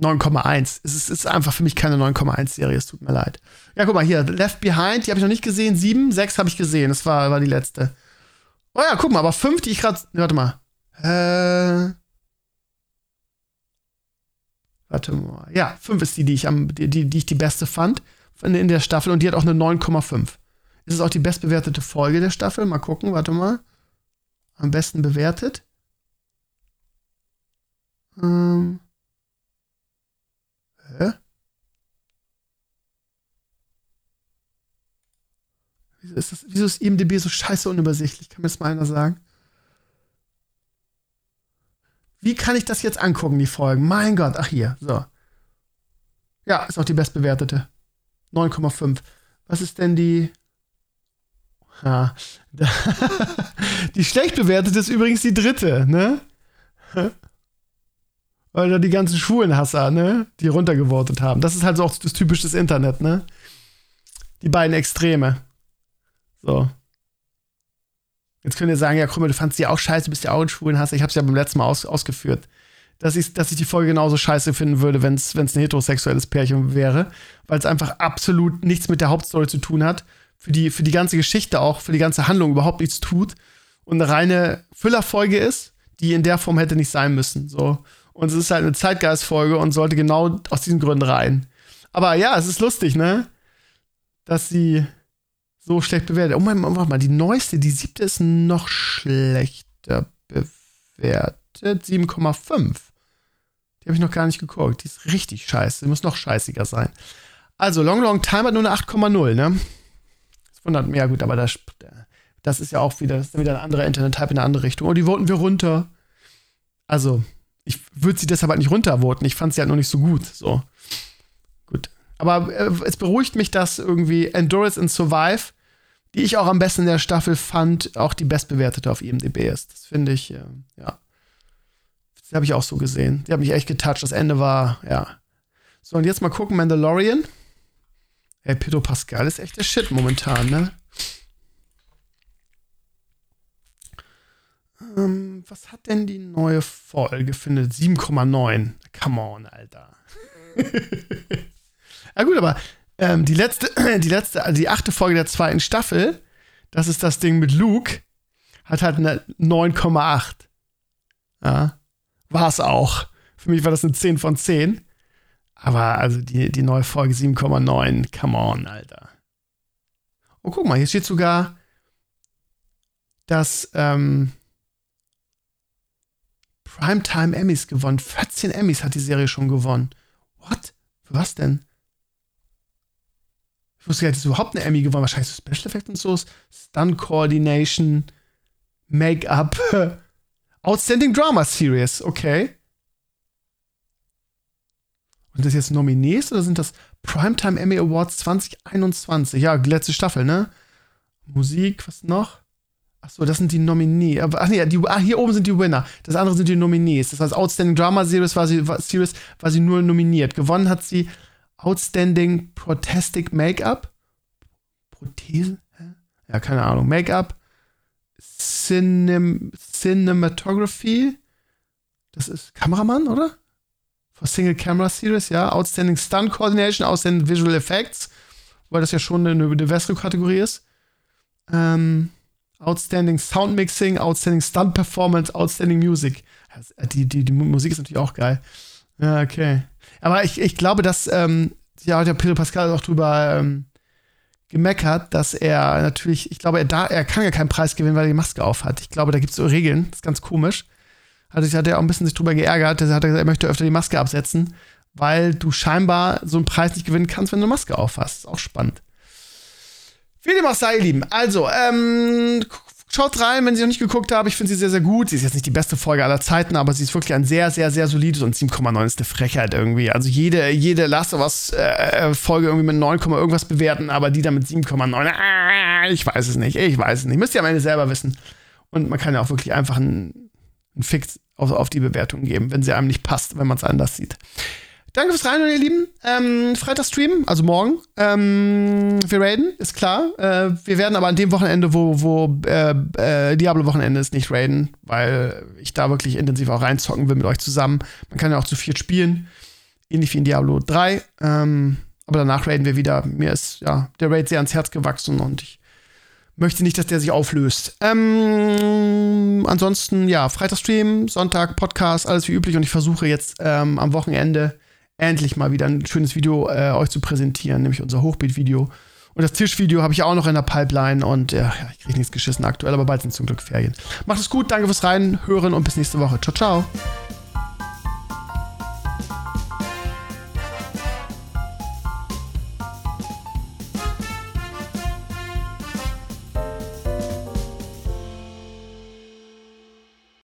9,1. Es ist, ist, einfach für mich keine 9,1-Serie, es tut mir leid. Ja, guck mal hier, Left Behind, die habe ich noch nicht gesehen. 7, 6 habe ich gesehen, das war, war die letzte. Oh ja, guck mal, aber 5, die ich gerade. Warte mal. Äh. Warte mal. Ja, 5 ist die, die ich, am, die, die, die ich die beste fand in, in der Staffel und die hat auch eine 9,5. Ist es auch die bestbewertete Folge der Staffel? Mal gucken, warte mal. Am besten bewertet. Ähm. Hä? Wieso ist, das, wieso ist IMDB so scheiße unübersichtlich? Kann mir das mal einer sagen? Wie kann ich das jetzt angucken, die Folgen? Mein Gott, ach hier, so. Ja, ist auch die bestbewertete. 9,5. Was ist denn die. Ja, die schlecht bewertete ist übrigens die dritte, ne? Weil da die ganzen Schwulenhasser, ne? Die runtergewortet haben. Das ist halt so auch das typische des Internet, ne? Die beiden Extreme. So. Jetzt könnt ihr sagen, ja, Krümmer, du fandst die auch scheiße, bist ja auch ein Schwulenhasser. Ich hab's ja beim letzten Mal aus, ausgeführt. Dass ich, dass ich die Folge genauso scheiße finden würde, wenn es ein heterosexuelles Pärchen wäre. Weil es einfach absolut nichts mit der Hauptstory zu tun hat. Für die, für die ganze Geschichte auch, für die ganze Handlung überhaupt nichts tut. Und eine reine Füllerfolge ist, die in der Form hätte nicht sein müssen. So. Und es ist halt eine Zeitgeistfolge und sollte genau aus diesen Gründen rein. Aber ja, es ist lustig, ne? Dass sie so schlecht bewertet. Oh mein, warte mal, die neueste, die siebte ist noch schlechter bewertet. 7,5. Die habe ich noch gar nicht geguckt. Die ist richtig scheiße. Die muss noch scheißiger sein. Also, Long Long Time hat nur eine 8,0, ne? Das wundert mich. Ja, gut, aber das, das ist ja auch wieder, das ist wieder ein anderer Internet-Type in eine andere Richtung. Oh, die voten wir runter. Also, ich würde sie deshalb halt nicht runtervoten. Ich fand sie halt noch nicht so gut. So. Aber äh, es beruhigt mich, dass irgendwie Endurance and Survive, die ich auch am besten in der Staffel fand, auch die bestbewertete auf IMDb ist. Das finde ich, äh, ja. Das habe ich auch so gesehen. Die hat mich echt getoucht. Das Ende war, ja. So, und jetzt mal gucken, Mandalorian. Hey, Pedro Pascal ist echt der Shit momentan, ne? Ähm, was hat denn die neue Folge? Findet 7,9. Come on, Alter. ja, gut, aber ähm, die letzte, die letzte, also die achte Folge der zweiten Staffel, das ist das Ding mit Luke, hat halt eine 9,8. Ja. War es auch. Für mich war das eine 10 von 10. Aber also die, die neue Folge 7,9. Come on, Alter. Oh, guck mal, hier steht sogar, dass ähm, Primetime Emmys gewonnen. 14 Emmys hat die Serie schon gewonnen. What? Für was denn? Ich wusste gar nicht, überhaupt eine Emmy gewonnen. Wahrscheinlich so Special Effects und so. Stunt Coordination, Make-up, Outstanding Drama Series. Okay. Sind das jetzt Nominees oder sind das Primetime Emmy Awards 2021? Ja, letzte Staffel, ne? Musik, was noch? Achso, das sind die Nominees. Ach nee, die, ah, hier oben sind die Winner. Das andere sind die Nominees. Das heißt, Outstanding Drama Series war sie, war, Series war sie nur nominiert. Gewonnen hat sie Outstanding Protestic Make-up. Prothese? Ja, keine Ahnung. Make-up. Cinem Cinematography. Das ist Kameramann, oder? For Single Camera Series, ja. Outstanding Stunt Coordination, Outstanding Visual Effects. Weil das ja schon eine, eine bessere Kategorie ist. Ähm. Outstanding Sound Mixing, Outstanding Stunt Performance, Outstanding Music. Die, die, die Musik ist natürlich auch geil. Ja, okay. Aber ich, ich glaube, dass, ähm, ja, hat ja Pedro Pascal auch drüber ähm, gemeckert, dass er natürlich, ich glaube, er, da, er kann ja keinen Preis gewinnen, weil er die Maske auf hat. Ich glaube, da gibt es so Regeln, das ist ganz komisch. Hat, hat er auch ein bisschen sich drüber geärgert, er hat gesagt, er möchte öfter die Maske absetzen, weil du scheinbar so einen Preis nicht gewinnen kannst, wenn du eine Maske auf hast. Ist auch spannend. Wie dem auch sei, ihr Lieben. Also, ähm, schaut rein, wenn Sie noch nicht geguckt haben. Ich finde sie sehr, sehr gut. Sie ist jetzt nicht die beste Folge aller Zeiten, aber sie ist wirklich ein sehr, sehr, sehr solides und 7,9 ist eine Frechheit irgendwie. Also jede, jede Last of Us äh, Folge irgendwie mit 9, irgendwas bewerten, aber die dann mit 7,9. Äh, ich weiß es nicht. Ich weiß es nicht. Müsst ihr am Ende selber wissen. Und man kann ja auch wirklich einfach einen, einen Fix auf, auf die Bewertung geben, wenn sie einem nicht passt, wenn man es anders sieht. Danke fürs Reinhören, ihr Lieben. Ähm, Freitag-Stream, also morgen. Ähm, wir raiden, ist klar. Äh, wir werden aber an dem Wochenende, wo, wo äh, äh, Diablo-Wochenende ist, nicht raiden, weil ich da wirklich intensiv auch reinzocken will mit euch zusammen. Man kann ja auch zu viert spielen. Ähnlich wie in Diablo 3. Ähm, aber danach raiden wir wieder. Mir ist ja der Raid sehr ans Herz gewachsen und ich möchte nicht, dass der sich auflöst. Ähm, ansonsten, ja, Freitagstream, Sonntag, Podcast, alles wie üblich und ich versuche jetzt ähm, am Wochenende endlich mal wieder ein schönes Video äh, euch zu präsentieren, nämlich unser Hochbeet-Video. Und das Tischvideo habe ich auch noch in der Pipeline und ja, ich kriege nichts geschissen aktuell, aber bald sind zum Glück Ferien. Macht es gut, danke fürs Reinhören und bis nächste Woche. Ciao, ciao.